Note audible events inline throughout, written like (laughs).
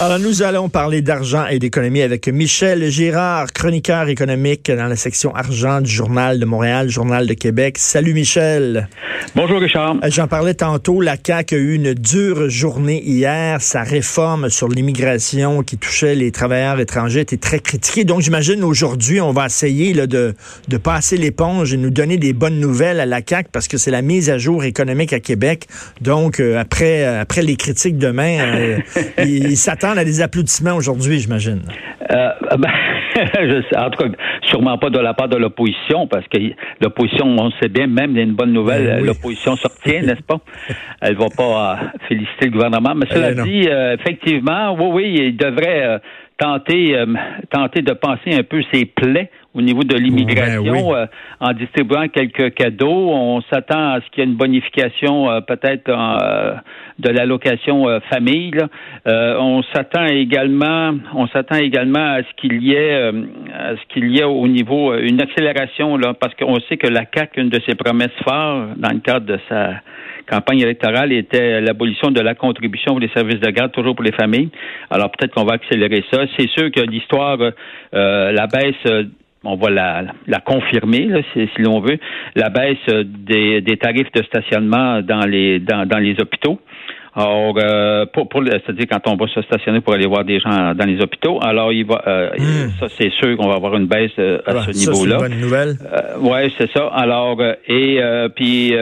Alors, nous allons parler d'argent et d'économie avec Michel Girard, chroniqueur économique dans la section argent du Journal de Montréal, Journal de Québec. Salut Michel. Bonjour Richard. Euh, j'en parlais tantôt, la CAQ a eu une dure journée hier. Sa réforme sur l'immigration qui touchait les travailleurs étrangers était très critiquée. Donc, j'imagine aujourd'hui, on va essayer là, de, de passer l'éponge et nous donner des bonnes nouvelles à la CAQ parce que c'est la mise à jour économique à Québec. Donc, euh, après, après les critiques demain, euh, (laughs) il, il s'attend à des applaudissements aujourd'hui, j'imagine. Euh, ben, (laughs) en tout cas, sûrement pas de la part de l'opposition, parce que l'opposition, on sait bien, même il y a une bonne nouvelle, ben l'opposition sortient, n'est-ce pas? (laughs) Elle va pas euh, féliciter le gouvernement. Mais cela eh dit, euh, effectivement, oui, oui, il devrait tenter, tenter de penser un peu ses plaies au niveau de l'immigration ben en distribuant quelques cadeaux. On s'attend à ce qu'il y ait une bonification peut-être de l'allocation euh, famille. Euh, on s'attend également, on s'attend également à ce qu'il y ait, euh, à ce qu'il y ait au niveau une accélération là, parce qu'on sait que la CAC, une de ses promesses fortes dans le cadre de sa campagne électorale était l'abolition de la contribution pour les services de garde, toujours pour les familles. Alors peut-être qu'on va accélérer ça. C'est sûr que l'histoire, la baisse on va la, la confirmer, si l'on veut, la baisse des, des, tarifs de stationnement dans les dans, dans les hôpitaux. Alors, euh, pour, pour c'est-à-dire quand on va se stationner pour aller voir des gens dans les hôpitaux, alors il va, euh, hmm. ça c'est sûr qu'on va avoir une baisse euh, à ce niveau-là. C'est une bonne nouvelle. Euh, ouais, c'est ça. Alors, et puis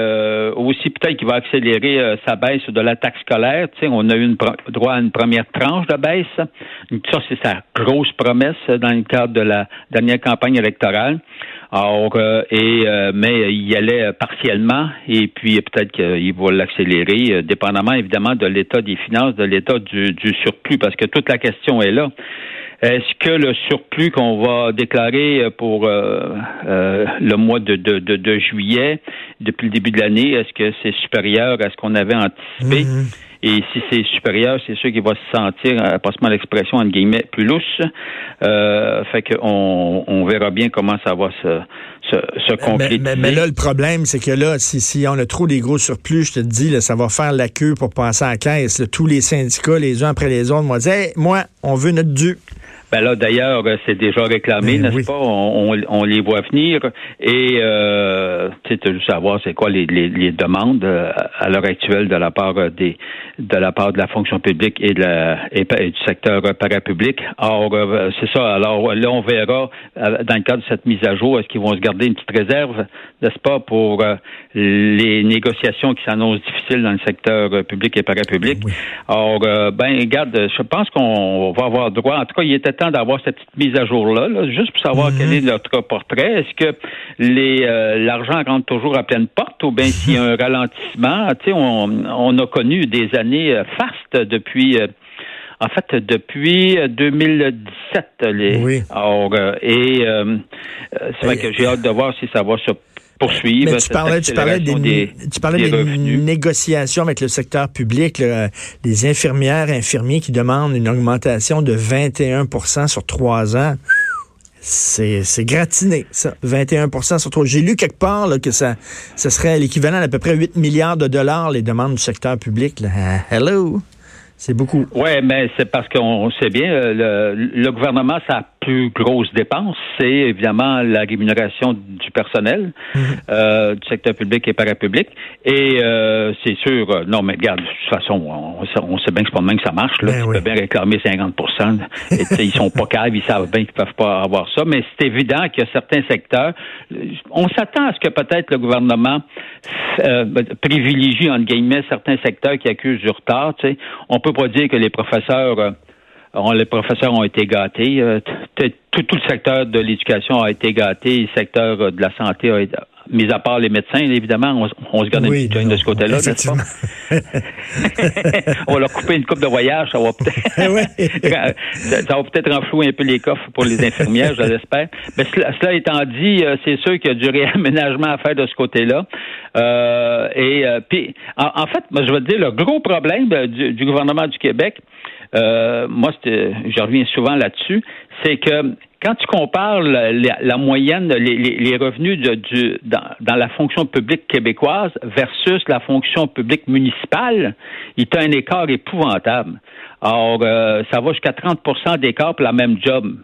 aussi peut-être qu'il va accélérer sa baisse de la taxe scolaire. Tu sais, on a eu une droit à une première tranche de baisse. Ça c'est sa grosse promesse dans le cadre de la dernière campagne électorale. Alors, euh, et euh, mais il y allait partiellement et puis peut-être qu'il va l'accélérer, euh, dépendamment évidemment de l'état des finances, de l'état du, du, surplus, parce que toute la question est là. Est-ce que le surplus qu'on va déclarer pour le mois de, de, de, juillet, depuis le début de l'année, est-ce que c'est supérieur à ce qu'on avait anticipé? Mm-hmm. Et si c'est supérieur, c'est sûr qu'il va se sentir, euh, passement l'expression, entre guillemets, plus louche. Euh, fait qu'on on verra bien comment ça va se, se, se concrétiser. Mais, là, le problème, c'est que là, si, si on a trop des gros surplus, je te dis, là, ça va faire la queue pour passer à la caisse. tous les syndicats, les uns après les autres, vont dire hey, moi, on veut notre dû. Ben là, d'ailleurs, c'est déjà réclamé, ben n'est-ce pas? On, on, les voit venir. Et euh, tu sais, savoir c'est quoi les, les, les, demandes euh, à l'heure actuelle de la part des de la part de la fonction publique et de la et, du secteur parapublic. Or, euh, c'est ça. Alors là, on verra euh, dans le cadre de cette mise à jour, est-ce qu'ils vont se garder une petite réserve, n'est-ce pas, pour les négociations qui s'annoncent difficiles dans le secteur public et parapublic. Oui. Or, ben, regarde, je pense qu'on va avoir droit. En tout cas, il était temps d'avoir cette petite mise à jour-là, juste pour savoir quel est mhm. notre portrait. Est-ce que les euh, l'argent rentre toujours à pleine porte ou bien s'il y a un (laughs) ralentissement? Tu sais, on, on, a connu des années euh, fastes depuis... Euh, en fait, depuis 2017, les. Oui. et c'est vrai que j'ai hâte de voir si ça va se poursuivre. Mais tu parlais, tu parlais des, tu parlais des, négociations avec le secteur public, les infirmières, infirmiers qui demandent une augmentation de 21% sur trois ans. C'est, c'est gratiné, ça. 21 sur trois. J'ai lu quelque part là, que ça, ça serait l'équivalent d'à peu près 8 milliards de dollars, les demandes du secteur public. Là. Hello! C'est beaucoup. Oui, mais c'est parce qu'on sait bien, le, le gouvernement, ça plus grosse dépense, c'est évidemment la rémunération du personnel mhm. euh, du secteur public et parapublic. Et euh, c'est sûr, euh, non, mais regarde, de toute façon, on, sait bien que c'est pas de même que ça marche. Là. Ben tu peux bien réclamer 50 et, Ils sont pas (laughs) caves, ils savent bien qu'ils peuvent pas avoir ça. Mais c'est évident qu'il y a certains secteurs. On s'attend à ce que peut-être le gouvernement privilégie, entre guillemets, certains secteurs qui accusent du retard. sais. On peut pas dire que les professeurs les professeurs ont été gâtés. Euh, tout, le secteur de l'éducation a été gâté. Le secteur de la santé a été mis à part les médecins, évidemment, on, se garde une petite de ce côté-là, n'est-ce pas? (laughs) on leur couper une coupe de voyage, ça va peut-être (laughs) (laughs) ça, va peut-être renflouer un peu les coffres pour les infirmières, je l'espère. Mais cela, étant dit, euh, c'est sûr qu'il y a du réaménagement à faire de ce côté-là. Euh, et puis, en, fait, moi, je veux dire, le gros problème du gouvernement du Québec, euh, moi, je reviens souvent là-dessus, c'est que quand tu compares la, moyenne, les, revenus du, dans, la fonction publique québécoise versus la fonction publique municipale, il y a un écart épouvantable. Alors, euh, ça va jusqu'à 30% d'écart pour la même job.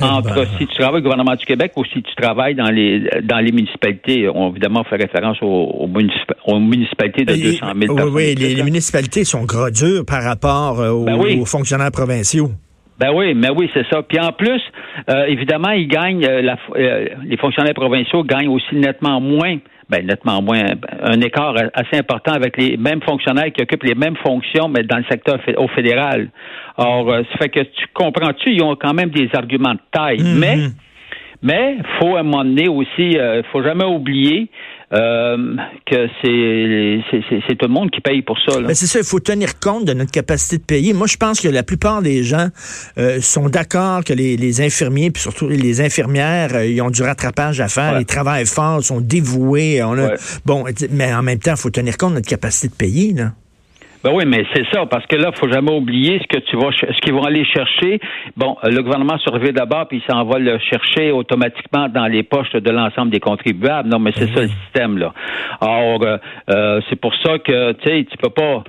Entre ben. si tu travailles au gouvernement du Québec ou si tu travailles dans les dans les municipalités, on évidemment fait référence aux, municipalités de 200 000 personnes. Oui, les, municipalités sont gros dures par rapport euh, ben aux fonctionnaires provinciaux. Ben oui, mais oui, c'est ça. Puis en plus, euh, évidemment, ils gagnent, euh, euh, les fonctionnaires provinciaux gagnent aussi nettement moins, ben nettement moins, un écart assez important avec les mêmes fonctionnaires qui occupent les mêmes fonctions, mais dans le secteur au fédéral. Or, ça fait que tu comprends-tu, ils ont quand même des arguments de taille, mm-hmm. mais mais faut à un moment donné aussi, euh, faut jamais oublier euh, que c'est tout le monde qui paye pour ça. Mais c'est ça, il faut tenir compte de notre capacité de payer. Moi, je pense que la plupart des gens euh, sont d'accord que les, les, infirmiers, puis surtout les infirmières, euh, ils ont du rattrapage à faire, ils travaillent fort, ils sont dévoués. On a, Bon, mais en même temps, il faut tenir compte de notre capacité de payer. Là. Ben oui, mais c'est ça, parce que là, faut jamais oublier ce que tu vas, ce qu'ils vont aller chercher. Bon, le gouvernement surveille d'abord, puis il s'en va le chercher automatiquement dans les poches de l'ensemble des contribuables. Non, mais c'est ça le système là. Or, euh, euh, c'est pour ça que tu sais, tu peux pas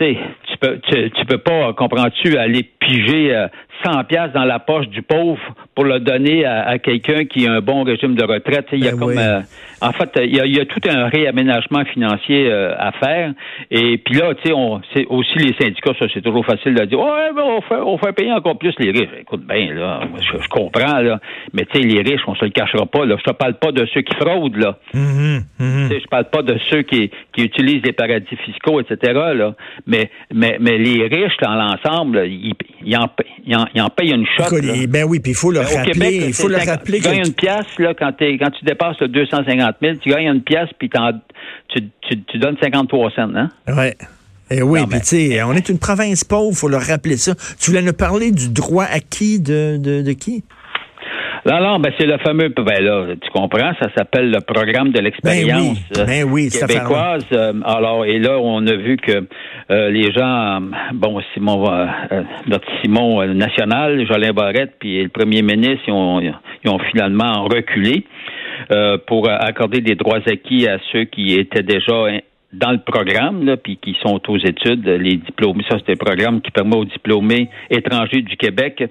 tu peux, tu, peux pas, comprends-tu, aller piger 100 euh, pièces dans la poche du pauvre pour le donner à, quelqu'un qui a un bon régime de retraite. Il y a ben comme, euh, en fait, il y, a, tout un réaménagement financier euh, à faire. Et puis là, tu sais, on, c'est aussi les syndicats, ça c'est toujours facile de dire, ouais, ben, on fait, on fait payer encore plus les riches. Écoute, bien là, je, comprends là, mais tu sais, les riches, on se le cachera pas. Là, je te parle pas de ceux qui fraudent là. Tu sais, je parle pas de ceux qui, qui utilisent les paradis fiscaux, etc. Là mais, mais, mais les riches, dans l'ensemble, ils, ils, en, ils, en, payent une shot. ben oui, puis il faut le ben, rappeler. il faut le rappeler. Tu gagnes une pièce, là, quand, quand tu dépasses le 250 000, tu gagnes une pièce, puis tu, tu, tu, donnes 53 cents, hein? Ouais. Eh oui, puis tu sais, on est une province pauvre, il faut le rappeler ça. Tu voulais nous parler du droit acquis de, de, de qui? Non, non, ben c'est le fameux, ben là, tu comprends, ça s'appelle le programme de l'expérience ben oui, ben québécoise. Euh, alors, et là, on a vu que euh, les gens, bon, Simon, euh, notre Simon national, Jolin Barrette, puis le premier ministre, ils ont, ils ont finalement reculé pour accorder des droits acquis à ceux qui étaient déjà dans le programme, là, puis qui sont aux études, les diplômés. Ça, c'est un programme qui permet aux diplômés étrangers du Québec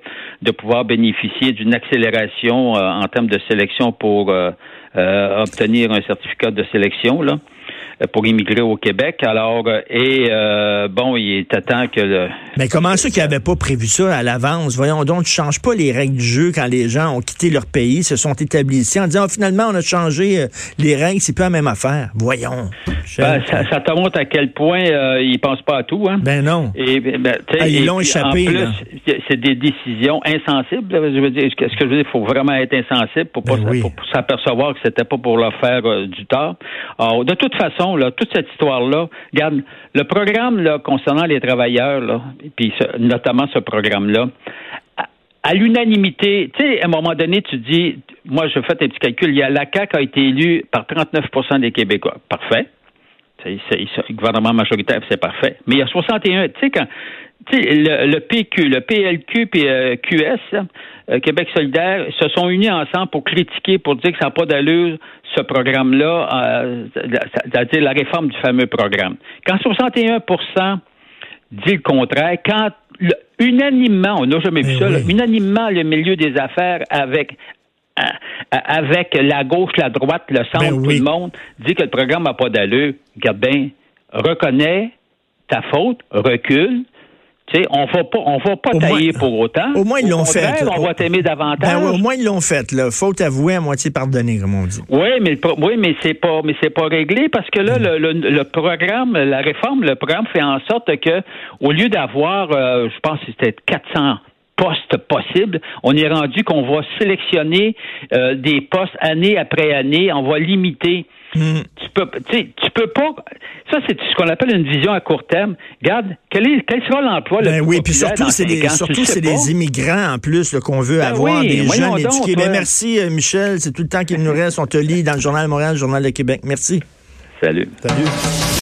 de pouvoir bénéficier d'une accélération euh, en termes de sélection pour euh, euh, obtenir un certificat de sélection. Euh, pour immigrer au Québec. Alors, euh, et euh, bon, il est temps que le... Mais comment ça qu'ils n'avaient pas prévu ça à l'avance? Voyons donc, tu ne changes pas les règles du jeu quand les gens ont quitté leur pays, se sont établis ici, en disant, oh, finalement, on a changé les règles, c'est pas la même affaire. Voyons. Ben, ça, ça, te montre à quel point ils ils pensent pas à tout. Hein? Ben non. Et, ben, ah, ils l'ont échappé. c'est des décisions insensibles. Je veux dire, ce que je veux dire, il faut vraiment être insensible pour, ben pour s'apercevoir que c'était pas pour leur faire du tort. Alors, de toute façon, toute cette histoire-là, regarde, le programme là, concernant les travailleurs, là, puis notamment ce programme-là, à, l'unanimité, tu sais, à un moment donné, tu dis, moi, je fais un petit calcul, il y a la CAQ a été élue par 39% des Québécois. Parfait. C'est, le gouvernement majoritaire, c'est parfait. Mais il y a 61, tu sais, quand le, le, PQ, le PLQ et euh, QS, euh, Québec solidaire, se sont unis ensemble pour critiquer, pour dire que ça n'a pas d'allure, ce programme-là, euh, c'est-à-dire la réforme du fameux programme. Quand 61% dit le contraire, quand unanimement, on n'a jamais vu eh ça, unanimement le milieu des affaires avec avec la gauche, la droite, le centre, ben tout le monde dit que le programme n'a pas d'allure. Regarde bien, reconnais ta faute, recule, on va pas, on va pas tailler pour autant. Au moins, ils l'ont fait. On va t'aimer davantage. Ben au moins, ils l'ont fait. Là. Faute avouée, à moitié pardonnée, comme on dit. Oui, mais, oui, mais c'est pas, mais c'est pas réglé parce que là, mm. le, le, programme, la réforme, le programme fait en sorte que, au lieu d'avoir, euh, je pense que c'était 400 postes possibles. On est rendu qu'on va sélectionner euh, des postes année après année. On va limiter Hmm. Tu peux, tu peux pas. Ça, c'est ce qu'on appelle une vision à court terme. Regarde, quel, est, quel sera l'emploi ben oui, puis surtout, c'est des, surtout, c'est des immigrants en plus qu'on veut ben avoir, des jeunes éduqués. Ben, merci, euh, Michel. C'est tout le temps qu'il nous reste. On te lit dans le Journal de Montréal, le Journal de Québec. Merci. Salut. Salut.